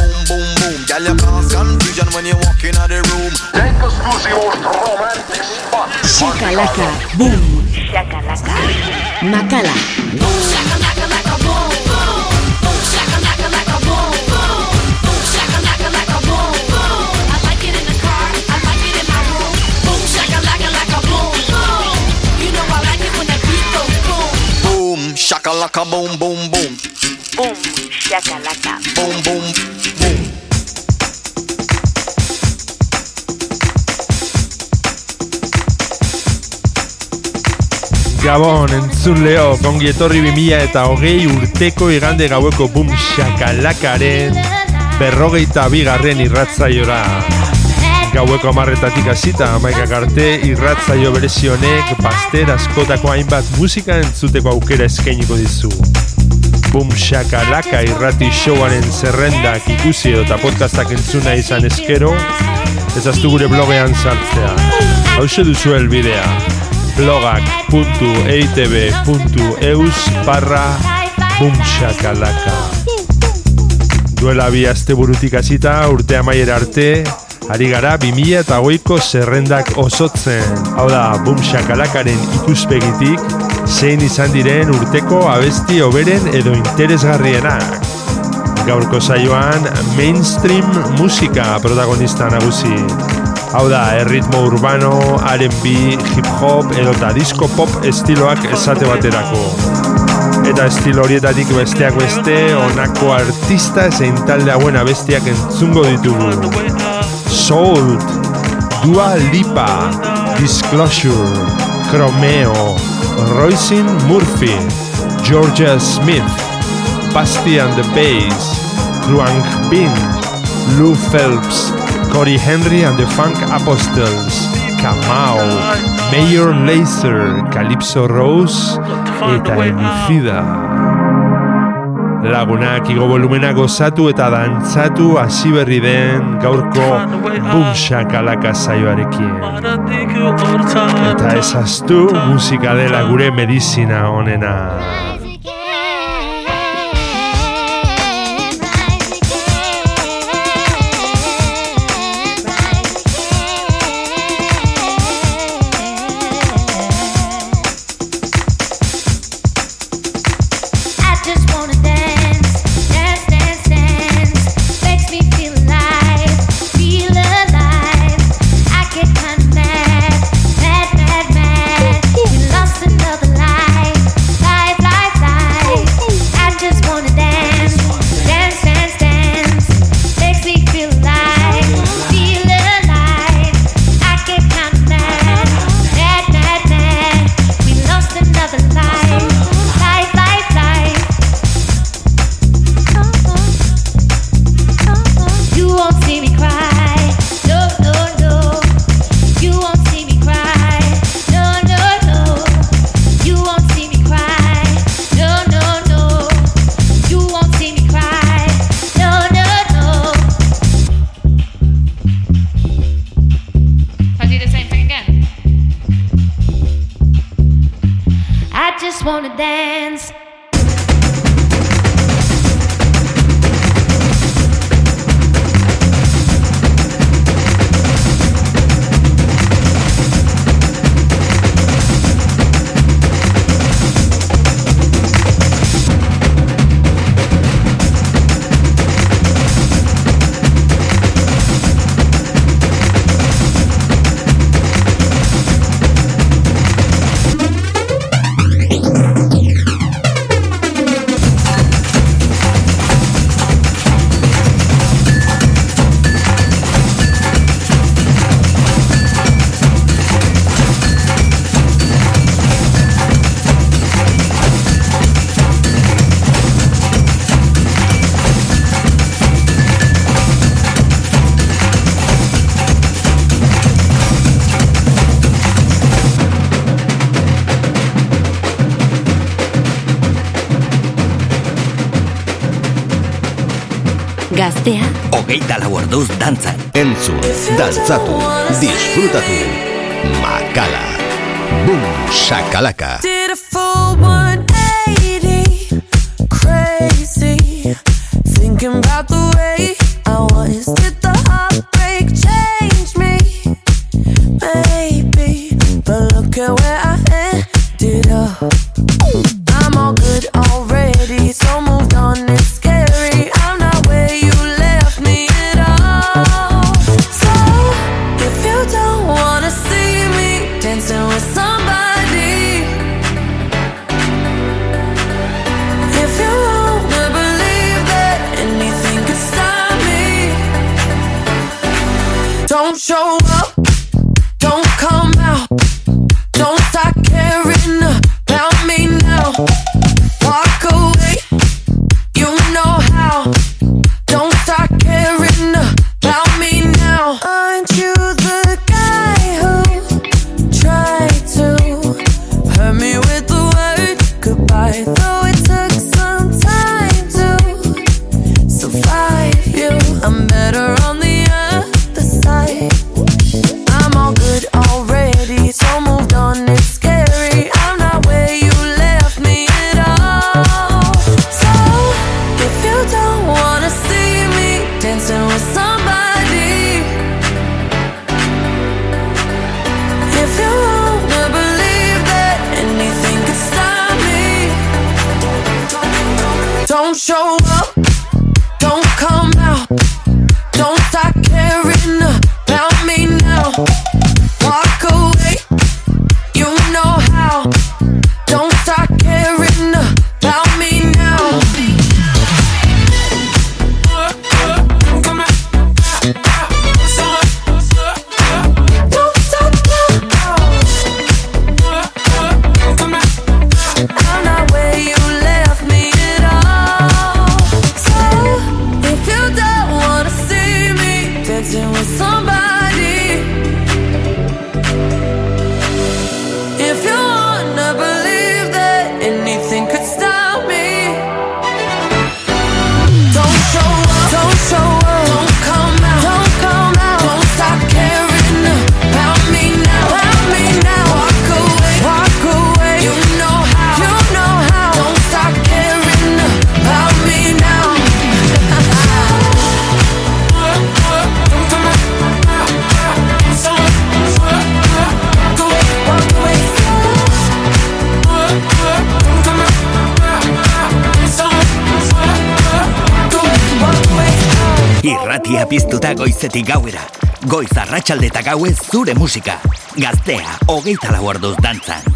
boom boom. Girl, you cause confusion when you walk in the room. Shakalaka, boom. Shakalaka. Makala. Boom, shakalaka boom boom boom. Boom, shakalaka. Boom boom boom. Gabon, entzun leo, kongi etorri 2000 eta hogei urteko igande gaueko bum shakalakaren berrogeita bigarren irratzaiora. Gaueko amarretatik hasita amaikak arte irratzaio berezionek baster askotako hainbat musika entzuteko aukera eskainiko dizu. Bum shakalaka irrati showaren zerrendak ikusi eta podcastak entzuna izan eskero, ezaztu gure blogean sartzea. Hau duzu elbidea blogak.eitb.eus barra bumshakalaka. Duela bi aste burutik hasita urte amaiera arte Ari gara 2000 eta goiko zerrendak osotzen. Hau da, bumshakalakaren ikuspegitik Zein izan diren urteko abesti oberen edo interesgarrienak. Gaurko saioan mainstream musika protagonista nagusi Hau da, erritmo urbano, R&B, hip-hop edo eta disco pop estiloak esate baterako. Eta estilo horietatik besteak beste, honako artista zein talde hauen abestiak entzungo ditugu. Salt, Dua Lipa, Disclosure, Chromeo, Roisin Murphy, Georgia Smith, Basti and the Bass, Kruang Bin, Lou Phelps, Cory Henry and the Funk Apostles, Kamau, Mayor Laser, Calypso Rose eta Emicida. Lagunak igo volumena gozatu eta dantzatu hasi berri den gaurko bumshakalaka saioarekin. Eta ezaztu musika dela gure medizina onena. dantzan. Entzun, dantzatu, disfrutatu, makala, bum, sakalaka. Dude. pasatuta goizetik gauera. Goiz arratsalde eta gauez zure musika. Gaztea, hogeita lau orduz dantzan.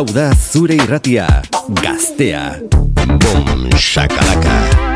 Hau da zure irratia, gaztea, bom, shakalaka.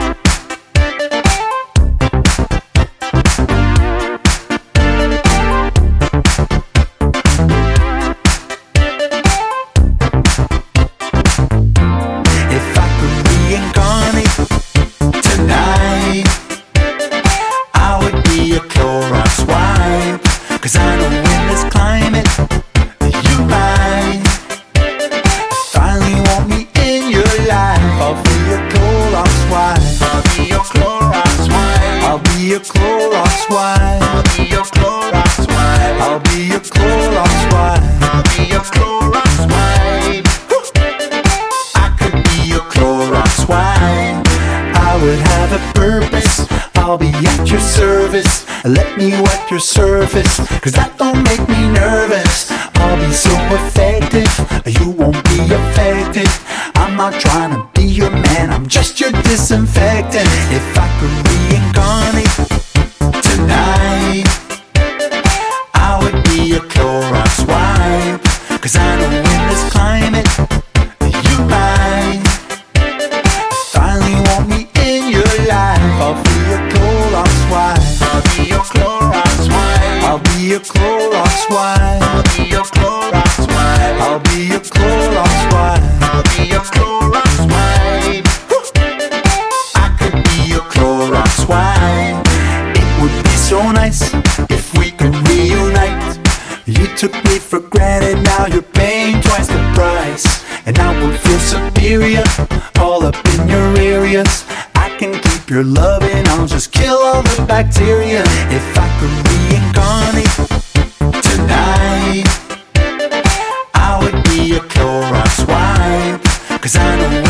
Cause I know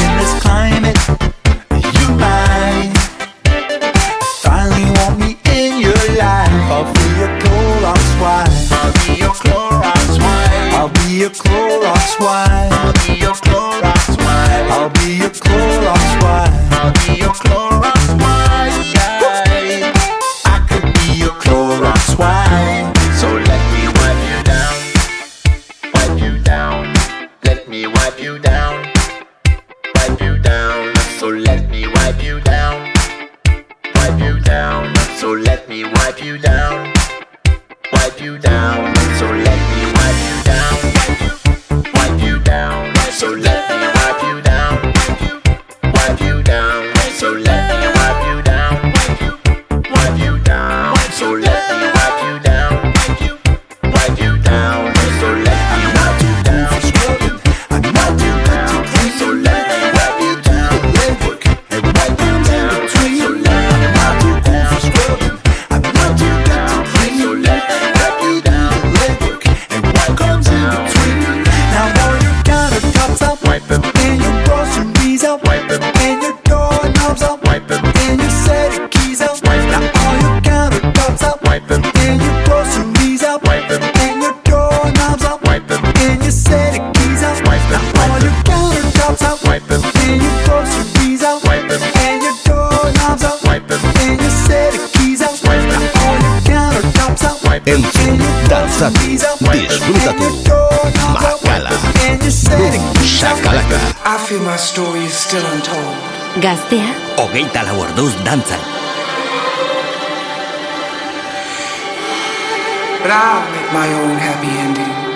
But I'll make my own happy ending.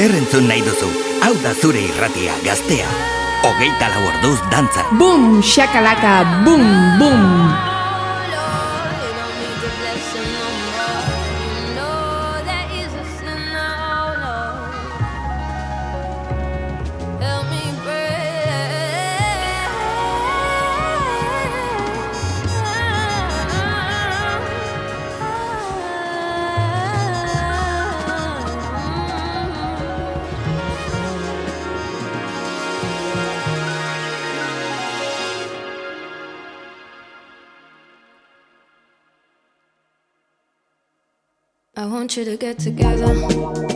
Zer entzun nahi duzu? Hau da zure irratia gaztea. Hogeita lau orduz dantza. Boom, shakalaka, boom, boom. Want you to get together.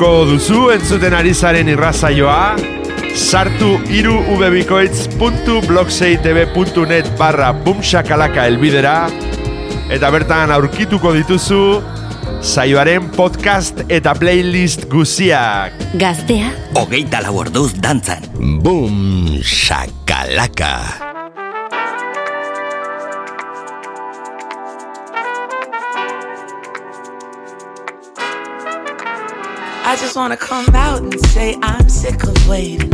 Gustuko duzu entzuten ari zaren irrazaioa, sartu iru ubebikoitz.blogseitb.net barra bumsakalaka elbidera, eta bertan aurkituko dituzu saioaren podcast eta playlist guziak. Gaztea, Hogeita lau orduz dantzan. Boom shakalaka. Just wanna come out and say I'm sick of waiting.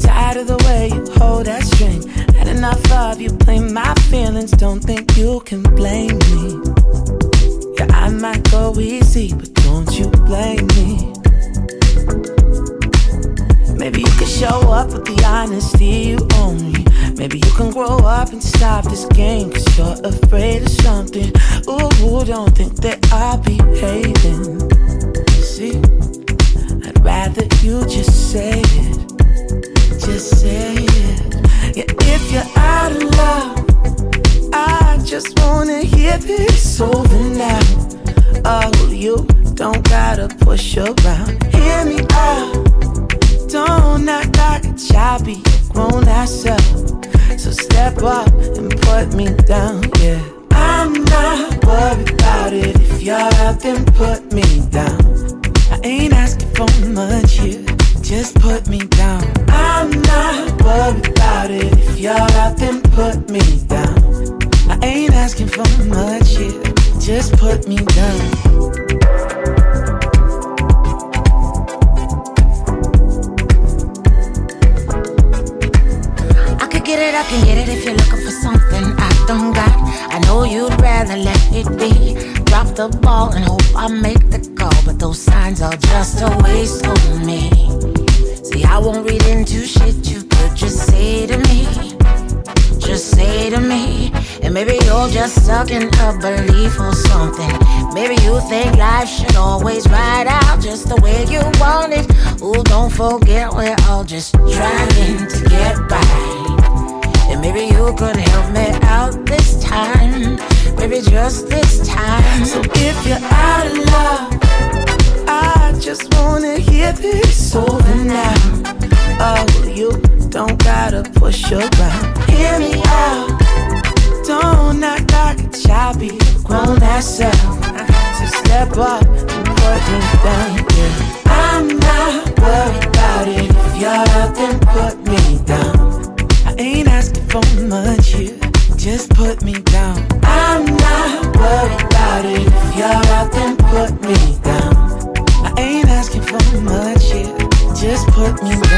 Tired of the way you hold that string. Had enough of you playing my feelings. Don't think you can blame me. Yeah, I might go easy, but don't you blame me. Maybe you can show up with the honesty you owe me. Maybe you can grow up and stop this game, cause you're afraid of something. Ooh, don't think that I'll be hating. You just say it. Just say it. Yeah, if you're out of love, I just wanna hear this over now. Oh, you don't gotta push around. Hear me out. Don't act like a child, be grown ass up. So step up and put me down, yeah. I'm not worried about it. If you're out, then put me down. Ain't asking for much here, just put me down. I'm not worried about it. If you're out, then put me down. I ain't asking for much here, just put me down. I could get it, I can get it if you're looking for something know you'd rather let it be. Drop the ball and hope I make the call, but those signs are just a waste of me. See, I won't read into shit you could just say to me. Just say to me, and maybe you're just stuck in a belief or something. Maybe you think life should always ride out just the way you want it. Ooh, don't forget we're all just trying to get by. And maybe you could help me out this time. Maybe just this time. So if you're out of love, I just wanna hear this over now. Oh, you don't gotta push around. Hear me out. Don't act like a a grown ass up. So step up and put me down. Yeah. I'm not worried about it. If you're out, then put me down. Ain't asking for much here, just put me down. I'm not worried about it. If you're out, then put me down. I ain't asking for much here, just put me down.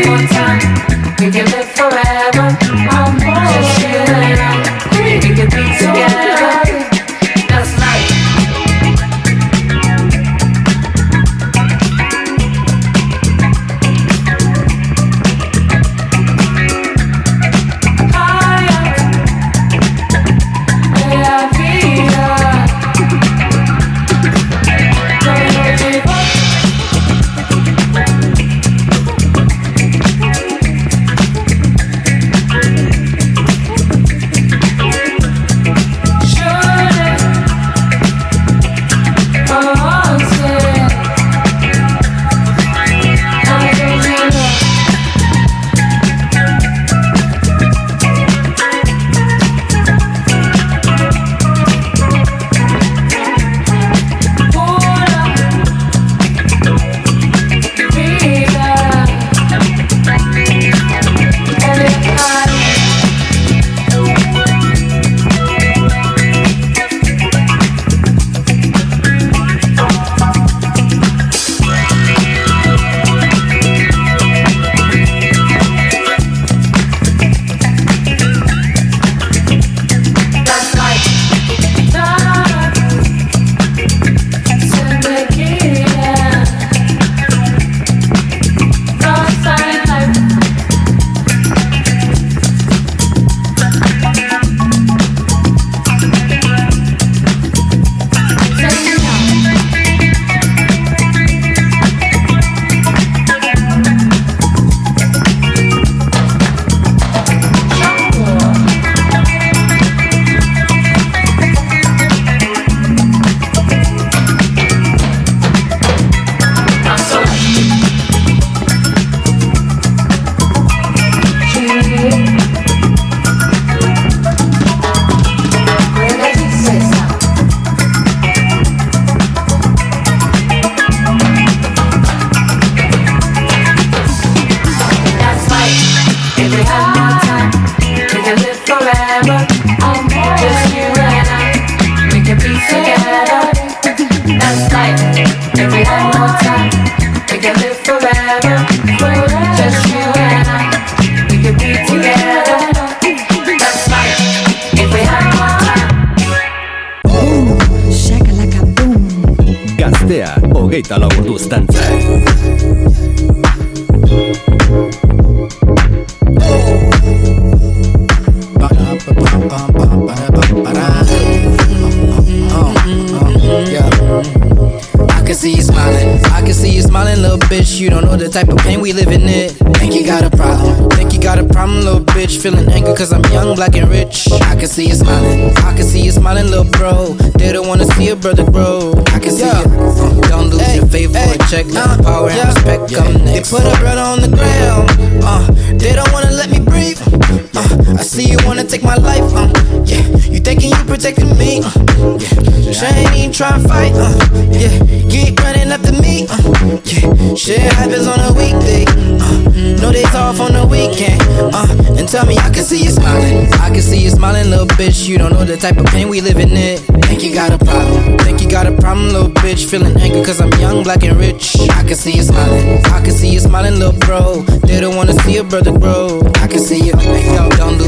We trying to fight. Uh, yeah, keep running up to me. Uh, yeah, shit happens on a weekday. Uh, no days off on the weekend. Uh, and tell me I can see you smiling. I can see you smiling, little bitch. You don't know the type of pain we living in. Think you got a problem. Think you got a problem, little bitch. Feeling angry cause I'm young, black, and rich. I can see you smiling. I can see you smiling, little bro. They don't wanna see a brother grow. I can see you. Don't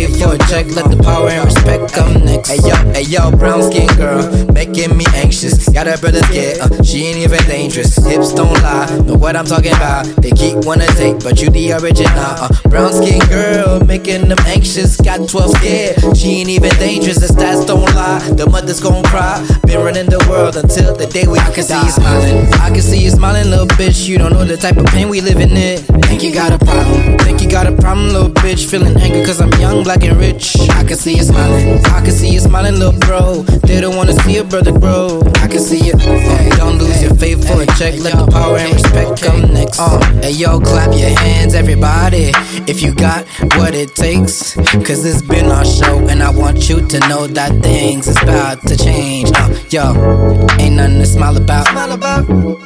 your for a check. Let the power and respect come next. Hey, yo, hey, yo, brown skin girl. Making me anxious. Got a brother scared. Uh, she ain't even dangerous. Hips don't lie. Know what I'm talking about. They keep wanna take, but you the original. Uh, brown skin girl. Making them anxious. Got 12 scared. She ain't even dangerous. The stats don't lie. The mother's gon' cry. Been running the world until the day we I can see you smiling. I can see you smiling, little bitch. You don't know the type of pain we living in. Think you got a problem. Think you got a problem, little bitch. Feeling angry cause I'm young, black, and rich. I can see you smiling. I can see you smiling, little bro. They don't wanna see a brother grow. I can see you. Hey, don't lose your faith for a check. Let the power and respect come next. Uh, hey, yo, clap your hands, everybody. If you got what it takes. Cause it's been our show, and I want you to know that things is about to change. Uh, yo, ain't nothing to smile about.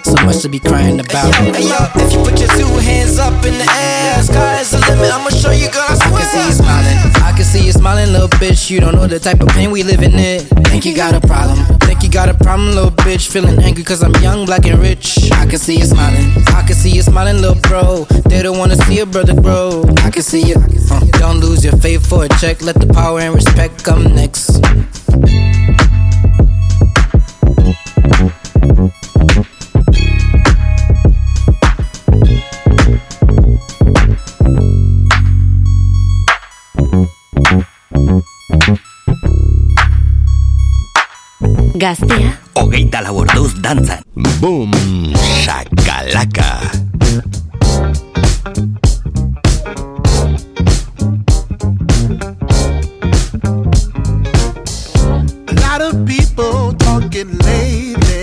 So much to be crying about. Hey, yo, if you put your two hands up in the air, sky is the limit. I'ma show you, girl. I, I can see you smiling. I can see you smiling, little bitch. You don't know the type of pain we living in. Think you got a problem. Think you got a problem, little bitch. Feeling angry cause I'm young, black, and rich. I can see you smiling. I can see you smiling, little bro. They don't wanna see a brother grow. I can see you. Uh, don't lose your faith for a check. Let the power and respect come next. Gaztea Hogeita lau orduz dantzan. Boom, shakalaka. A lot of people talking lately,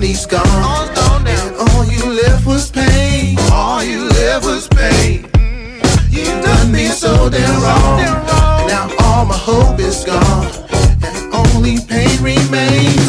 money's gone, and all you left was pain. All you left was pain. Mm-hmm. You've done me so damn wrong, now all my hope is gone, and only pain remains.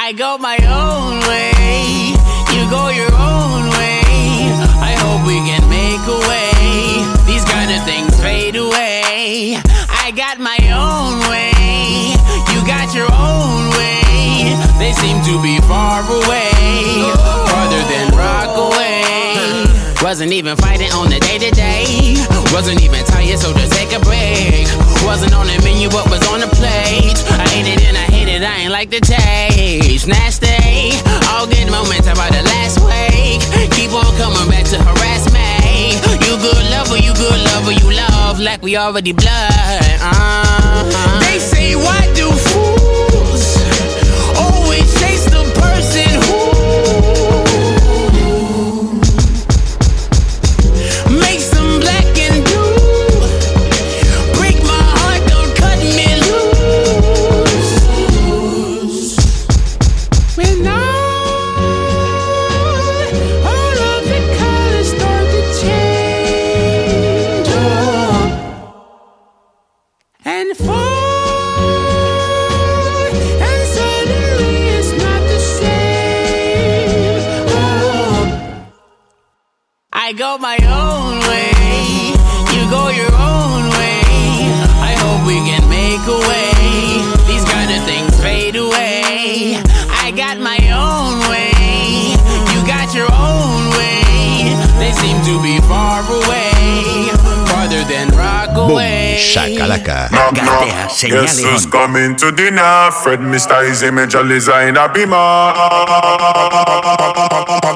I go my own way, you go your own way. I hope we can make a way. These kind of things fade away. I got my own way, you got your own way. They seem to be far away, farther than Rockaway. Wasn't even fighting on the day to day. Wasn't even tired, so just take a break. Wasn't on the menu, but was on the plate. I ate it and I hate it, I ain't like the taste. Nasty, all good moments about the last week. Keep on coming back to harass me. You good lover, you good lover, you love like we already blood. Uh-huh. They say, why do fools always chase the person who Boom Rockaway. shakalaka. Guess who's coming to dinner? Fred Mr. Eazi Major Lazer in a beamer.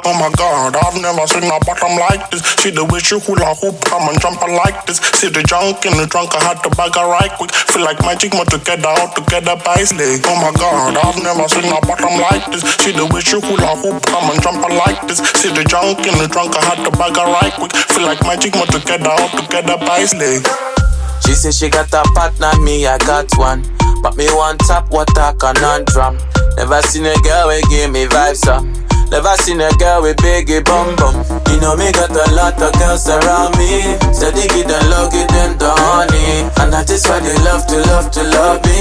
Oh my god, I've never seen a bottom like this. See the way she hula hoop, come and jump like this. See the junk in the trunk, I had to bag her right quick. Feel like magic, more together, all together by slay. Oh my god, I've never seen a bottom like this. See the way she hula hoop, come and jump like this. See the junk in the trunk, I had to bag her right quick. Feel like magic, more together, all together by slay. She say she got a partner, me I got one. But me one top water conundrum. Never seen a girl we give me vibes up. Never seen a girl with biggie bum bum. You know me got a lot of girls around me. Steady get them low, get them the honey. And that is why they love to love to love me.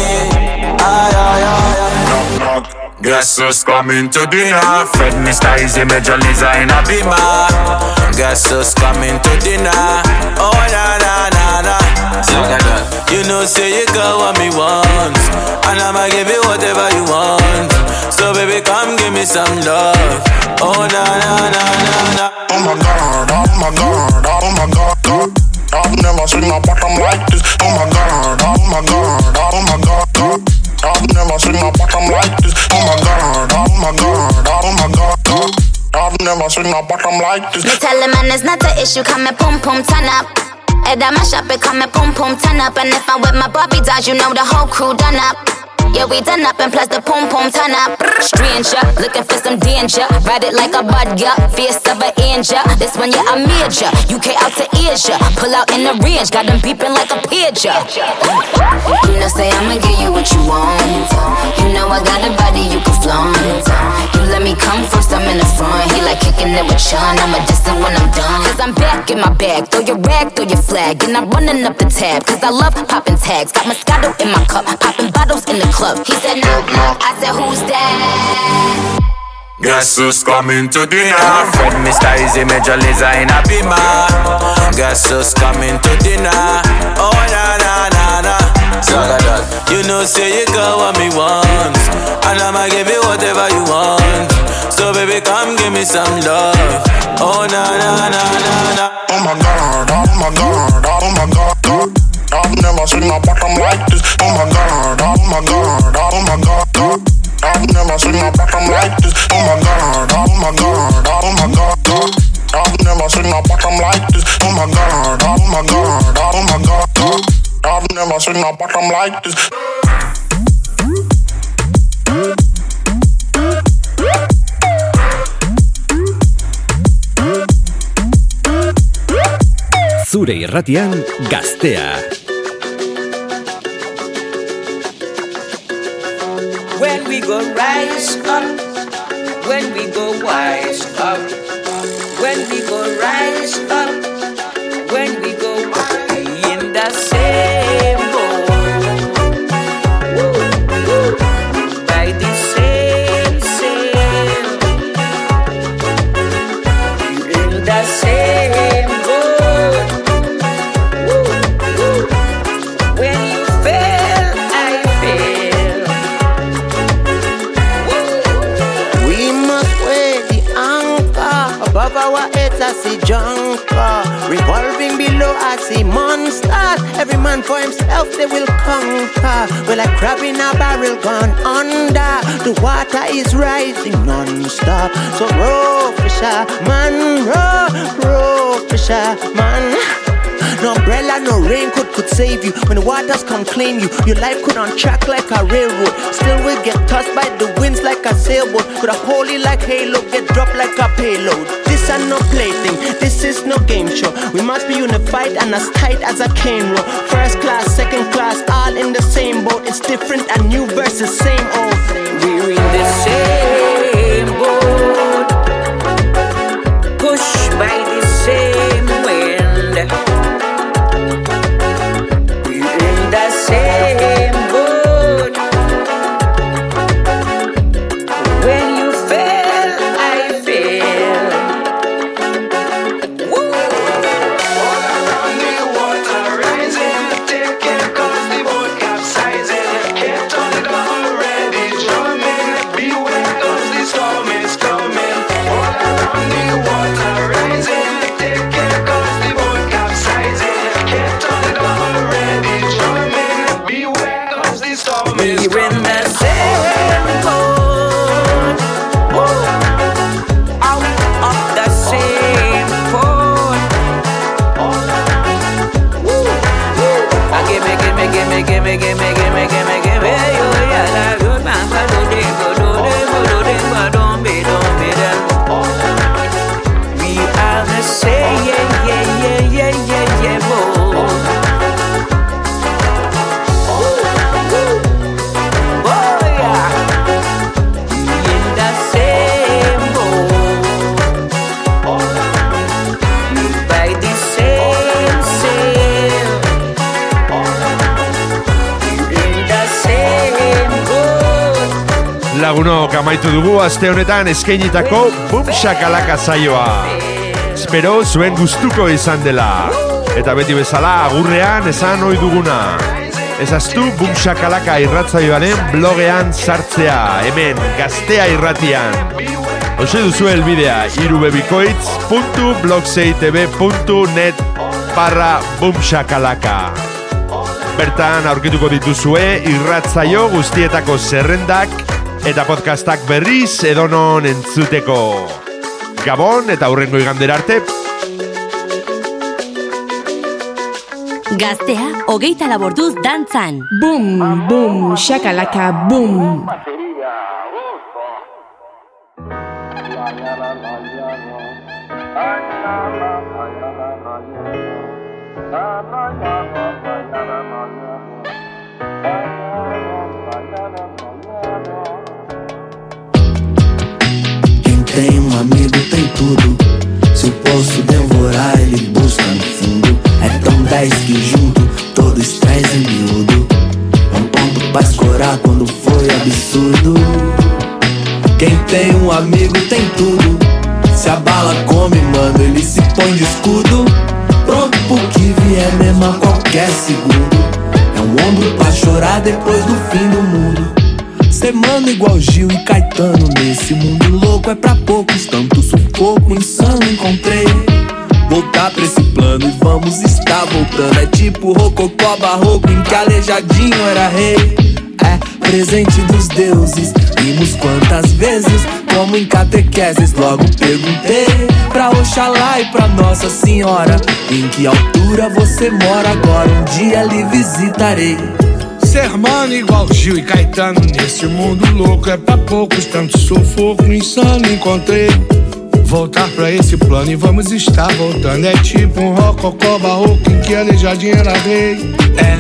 Aye, aye, aye, aye. Knock, knock. Guess who's coming to dinner? Fred Mr. Eazi Major Lazer in a beamer. Guess who's coming to dinner? Oh na na na na. You know say you got what me want, and I'ma give you whatever you want. So baby, come give me some love. Oh na na na na na. Oh my god, oh my god, oh my god, god. I've never seen a bottom like this. Oh my god, oh my god, oh my god, god. I've never seen a bottom like this. Oh my god, oh my god, oh my god. Oh I've never seen a bottom like this. Me tell the man it's not an issue, come and pum pum turn up. Head on my shop, it come and pum pum turn up. And if I'm with my Bobby dolls, you know the whole crew done up. Yeah, we done up and plus the pum pum turn up. Stranger, looking for some danger. Ride it like a bud, yeah. Fierce of an angel. This one, yeah, I'm major. UK out to Asia. Pull out in the range, got them beeping like a pager. You know, say I'ma give you what you want. You know I got a body you can flaunt. You let me come first, I'm in the front. He like kicking it with Sean. I'm a distant when I'm done. Cause I'm back in my bag. Throw your rag, throw your flag. And I'm running up the tab. Cause I love popping tags. Got Moscato in my cup. Popping bottles in the club. He said, knock, knock. I said, who's that? Guess who's coming to dinner? Fred Mr. Eazi Major Lazer in a beamer. Guess who's coming to dinner? Oh na na na na. You know say you got what me want, and I'ma give you whatever you want. So baby, come give me some love. Oh na na na na na. Oh my god, oh my god, oh my god, oh, god. I've never seen a bottom like this. Oh my god, oh my god, oh my god, god. I've never seen a bottom like this. Oh my god, oh my god, oh my god, god. I've never seen a bottom like this. Oh my god, oh my god, oh my god, god. I've never seen a bottom like this. Zure irratian gaztea. We go rise up, when we go wise up, when we revolving below I see monsters. Every man for himself they will conquer. Well, like crab in a barrel gone under. The water is rising non-stop. So row, fisher man, row, row, fisher man. No umbrella, no raincoat could save you. When the waters come claim you, your life could on track like a railroad. Still will get tossed by the winds like a sailboat. Could a holy like halo, get dropped like a payload. This are no plaything, this is no game show. We must be unified and as tight as a cane row. First class, second class, all in the same boat. It's different and new versus same old. We're in the same boat, pushed by the same wind. Lagunok amaitu dugu aste honetan eskainitako Bum Shakalaka saioa. Espero zuen gustuko izan dela. Eta beti bezala agurrean esan ohi duguna. Ezaztu Bum Shakalaka irratzaioaren blogean sartzea, hemen gaztea irratian. Ose duzu elbidea irubebikoitz.blogseitb.net barra bumshakalaka. Bertan aurkituko dituzue irratzaio guztietako zerrendak eta podcastak berriz edonon entzuteko. Gabon eta aurrengo igandera arte. Gaztea, hogeita laborduz dantzan. Boom, boom, shakalaka, boom. Quem tem um amigo tem tudo. Se o poço devorar, ele busca no fundo. É tão 10 que junto todos trazem miúdo. É um ponto pra escorar quando foi absurdo. Quem tem um amigo tem tudo. Se a bala come, mano, ele se põe de escudo. Pronto pro que vier mesmo a qualquer segundo. É um ombro pra chorar depois do fim do mundo. Ser mano igual Gil e Caetano Nesse mundo louco é pra poucos Tanto sufoco insano encontrei Voltar pra esse plano e vamos estar voltando É tipo rococó barroco em que aleijadinho era rei É presente dos deuses. Vimos quantas vezes, como em catequeses. Logo perguntei pra Oxalá e pra Nossa Senhora: Em que altura você mora agora? Um dia lhe visitarei. Ser mano igual Gil e Caetano. Nesse mundo louco é pra poucos Tanto sufoco insano encontrei. Voltar pra esse plano e vamos estar voltando. É tipo um rococó barroco Em que aleijadinha era rei. É,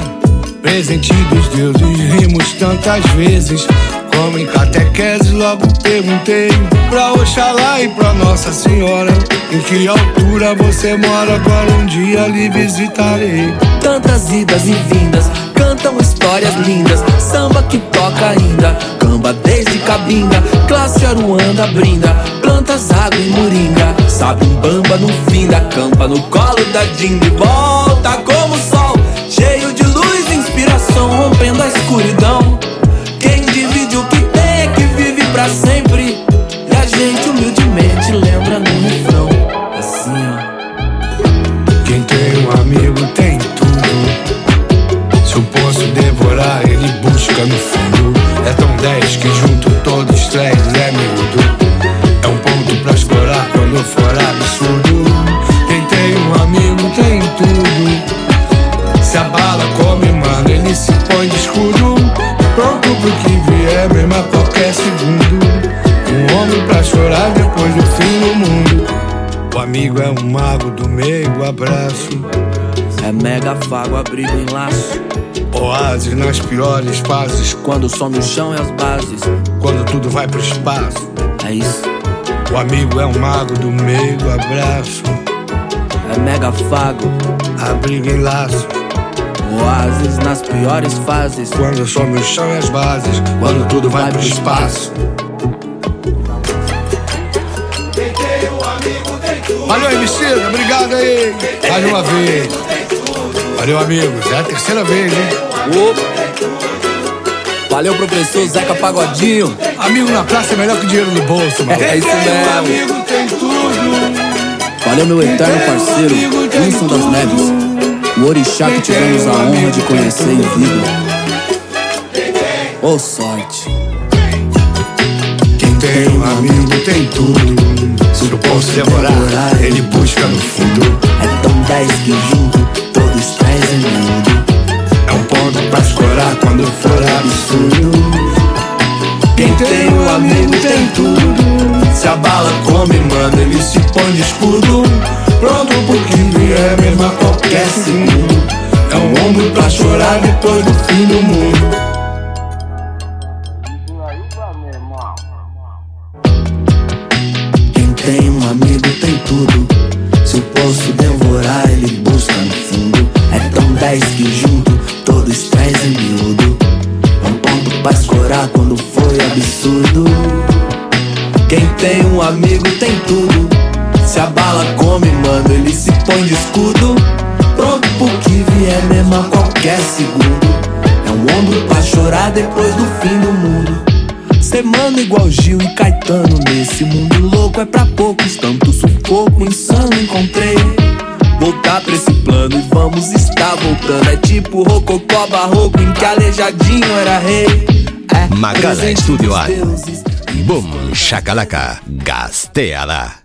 presente dos deuses Rimos tantas vezes. Como em catequese logo perguntei Pra Oxalá e pra Nossa Senhora Em que altura você mora Agora um dia lhe visitarei. Tantas idas e vindas, cantam histórias lindas. Samba que toca ainda, camba desde cabinda. Classe Aruanda brinda, plantas, água e moringa. Sabe um bamba no fim da campa, no colo da dinga. E volta como o sol, cheio de luz e inspiração, rompendo a escuridão. Quem divide o que tem é que vive pra sempre. E a gente humildemente lembra no refrão. Ele busca no fundo. É tão 10 que junto todo estresse é miúdo. É um ponto pra explorar quando for absurdo. Quem tem um amigo tem tudo. Se a bala come, mano, ele se põe de escudo. Pronto pro que vier, mesmo a qualquer segundo. Um homem pra chorar depois do fim do mundo. O amigo é um mago do meio, abraço. É mega fago, abrigo em laço. Oásis nas piores fases. Quando some o chão e as bases. Quando tudo vai pro espaço. É isso. O amigo é um mago do meio, abraço. É mega fago, abrigo em laço. Oásis nas piores fases. Quando some o chão e as bases. Quando tudo vai pro espaço. Valeu, Emicida, obrigado aí. Mais uma vez. Valeu, amigos. É a terceira vez, hein? Valeu, professor Zeca Pagodinho. Amigo na praça é melhor que dinheiro no bolso, mano. É isso mesmo. amigo tem tudo. Valeu, meu eterno parceiro, Wilson das Neves. O orixá que tivemos a honra de conhecer em vida. Ô sorte. Quem tem um amigo tem tudo. Se eu posso devorar, ele busca no fundo. É tão 10 que junto todos trazem mundo. É ponto pra escorar quando for absurdo. Quem tem um amigo tem tudo. Se a bala come, mano, ele se põe de escudo. Pronto pro que vier, mesmo a qualquer segundo. É um ombro pra chorar depois do fim do mundo. Depois do fim do mundo. Ser mano igual Gil e Caetano Nesse mundo louco é pra poucos Tanto sufoco insano encontrei Voltar pra esse plano e vamos estar voltando É tipo rococó barroco em que aleijadinho era rei É Estudioan. dos deuses. Boom, shakalaka, gaztea da.